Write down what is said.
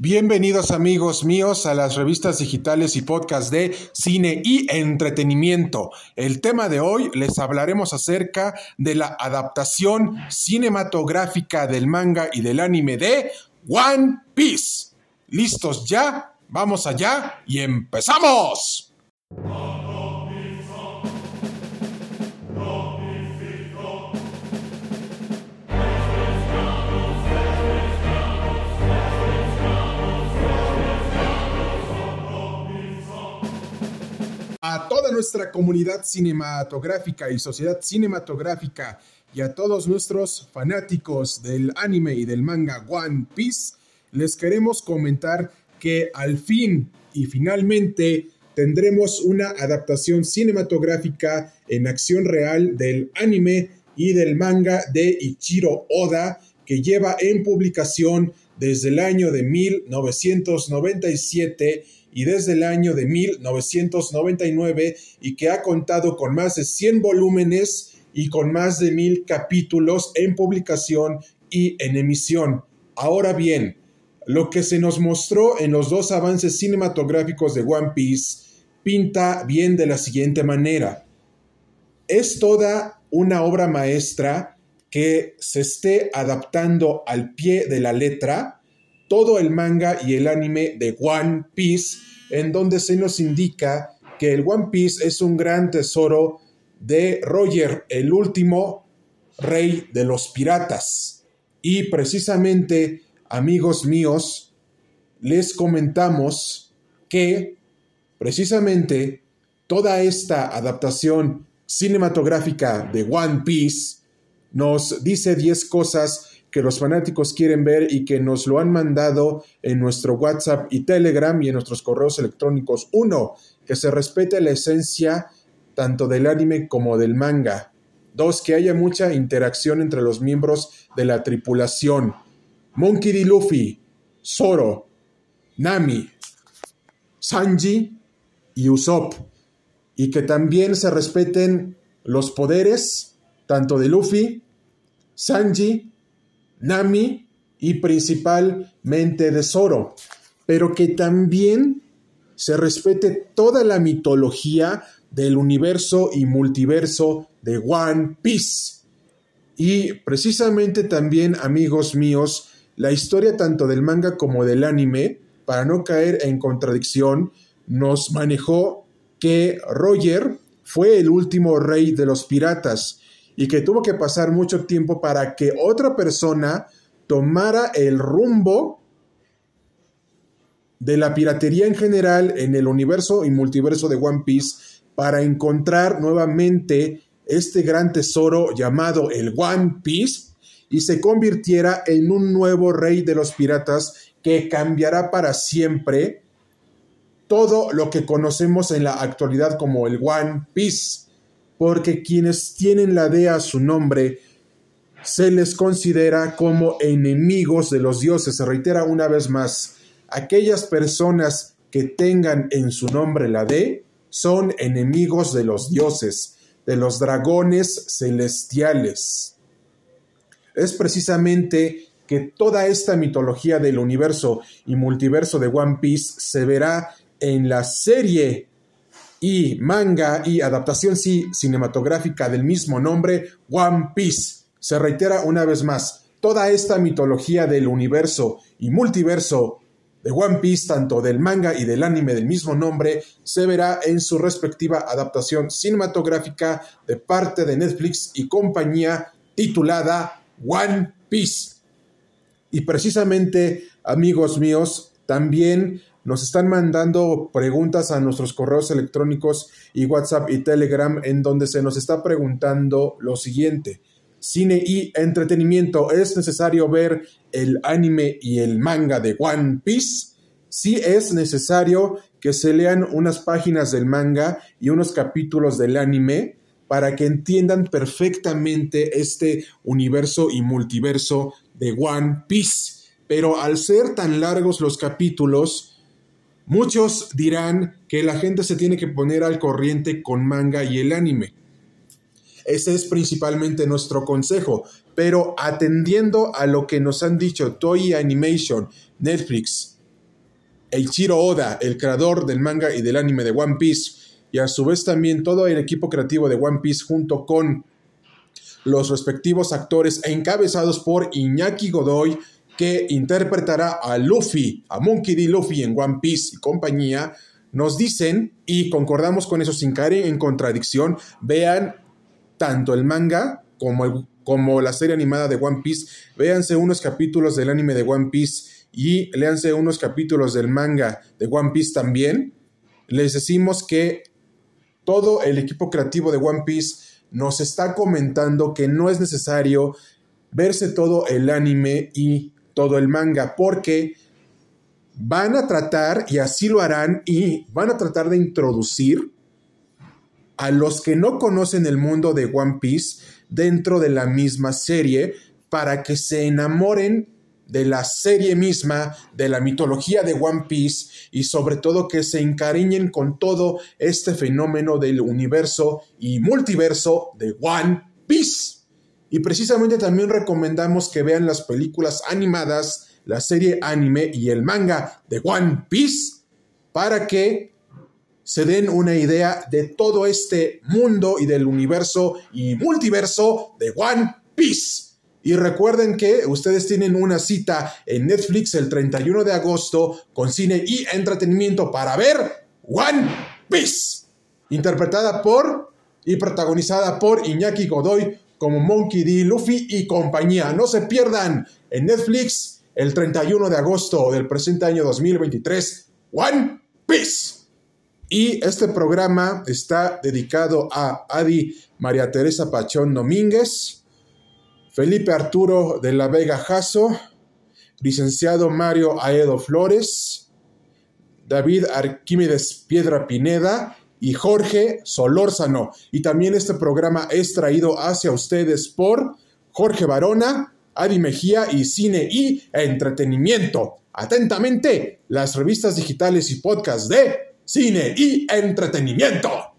Bienvenidos amigos míos a las revistas digitales y podcast de cine y entretenimiento. El tema de hoy les hablaremos acerca de la adaptación cinematográfica del manga y del anime de One Piece. ¿Listos ya? Vamos allá y empezamos. Nuestra comunidad cinematográfica y sociedad cinematográfica y a todos nuestros fanáticos del anime y del manga One Piece, les queremos comentar que al fin y finalmente tendremos una adaptación cinematográfica en acción real del anime y del manga de Ichiro Oda que lleva en publicación desde el año de 1997 y desde el año de 1999 y que ha contado con más de 100 volúmenes y con más de mil capítulos en publicación y en emisión. Ahora bien, lo que se nos mostró en los dos avances cinematográficos de One Piece pinta bien de la siguiente manera. Es toda una obra maestra que se esté adaptando al pie de la letra todo el manga y el anime de One Piece, en donde se nos indica que el One Piece es un gran tesoro de Roger, el último rey de los piratas. Y precisamente, amigos míos, les comentamos que precisamente toda esta adaptación cinematográfica de One Piece nos dice 10 cosas que los fanáticos quieren ver y que nos lo han mandado en nuestro WhatsApp y Telegram y en nuestros correos electrónicos. Uno, que se respete la esencia tanto del anime como del manga. Dos, que haya mucha interacción entre los miembros de la tripulación. Monkey D. Luffy, Zoro, Nami, Sanji y Usopp. Y que también se respeten los poderes tanto de Luffy, Sanji Nami y principalmente de Zoro, pero que también se respete toda la mitología del universo y multiverso de One Piece. Y precisamente también, amigos míos, la historia tanto del manga como del anime, para no caer en contradicción, nos manejó que Roger fue el último rey de los piratas y que tuvo que pasar mucho tiempo para que otra persona tomara el rumbo de la piratería en general en el universo y multiverso de One Piece para encontrar nuevamente este gran tesoro llamado el One Piece y se convirtiera en un nuevo rey de los piratas que cambiará para siempre todo lo que conocemos en la actualidad como el One Piece porque quienes tienen la D a su nombre se les considera como enemigos de los dioses. Se reitera una vez más, aquellas personas que tengan en su nombre la D son enemigos de los dioses, de los dragones celestiales. Es precisamente que toda esta mitología del universo y multiverso de One Piece se verá en la serie y manga y adaptación cinematográfica del mismo nombre, One Piece. Se reitera una vez más, toda esta mitología del universo y multiverso de One Piece, tanto del manga y del anime del mismo nombre, se verá en su respectiva adaptación cinematográfica de parte de Netflix y compañía titulada One Piece. Y precisamente, amigos míos, también nos están mandando preguntas a nuestros correos electrónicos y WhatsApp y Telegram en donde se nos está preguntando lo siguiente. Cine y entretenimiento, ¿es necesario ver el anime y el manga de One Piece? Sí es necesario que se lean unas páginas del manga y unos capítulos del anime para que entiendan perfectamente este universo y multiverso de One Piece. Pero al ser tan largos los capítulos, Muchos dirán que la gente se tiene que poner al corriente con manga y el anime. Ese es principalmente nuestro consejo, pero atendiendo a lo que nos han dicho Toy Animation, Netflix Eiichiro Oda, el creador del manga y del anime de One Piece, y a su vez también todo el equipo creativo de One Piece junto con los respectivos actores encabezados por Iñaki Godoy, que interpretará a Luffy, a Monkey D. Luffy en One Piece y compañía, nos dicen, y concordamos con eso sin caer en contradicción, vean tanto el manga como, como la serie animada de One Piece, véanse unos capítulos del anime de One Piece y léanse unos capítulos del manga de One Piece también. Les decimos que todo el equipo creativo de One Piece nos está comentando que no es necesario verse todo el anime y todo el manga, porque van a tratar, y así lo harán, y van a tratar de introducir a los que no conocen el mundo de One Piece dentro de la misma serie para que se enamoren de la serie misma, de la mitología de One Piece y sobre todo que se encariñen con todo este fenómeno del universo y multiverso de One Piece. Y precisamente también recomendamos que vean las películas animadas, la serie anime y el manga de One Piece para que se den una idea de todo este mundo y del universo y multiverso de One Piece. Y recuerden que ustedes tienen una cita en Netflix el 31 de agosto con cine y entretenimiento para ver One Piece, interpretada por y protagonizada por Iñaki Godoy como Monkey D. Luffy y compañía. No se pierdan en Netflix el 31 de agosto del presente año 2023 One Piece. Y este programa está dedicado a Adi María Teresa Pachón Domínguez Felipe Arturo de la Vega Jasso, licenciado Mario Aedo Flores, David Arquímedes Piedra Pineda y Jorge Solórzano. Y también este programa es traído hacia ustedes por Jorge Barona, Adi Mejía y Cine y Entretenimiento. Atentamente, las revistas digitales y podcasts de Cine y Entretenimiento.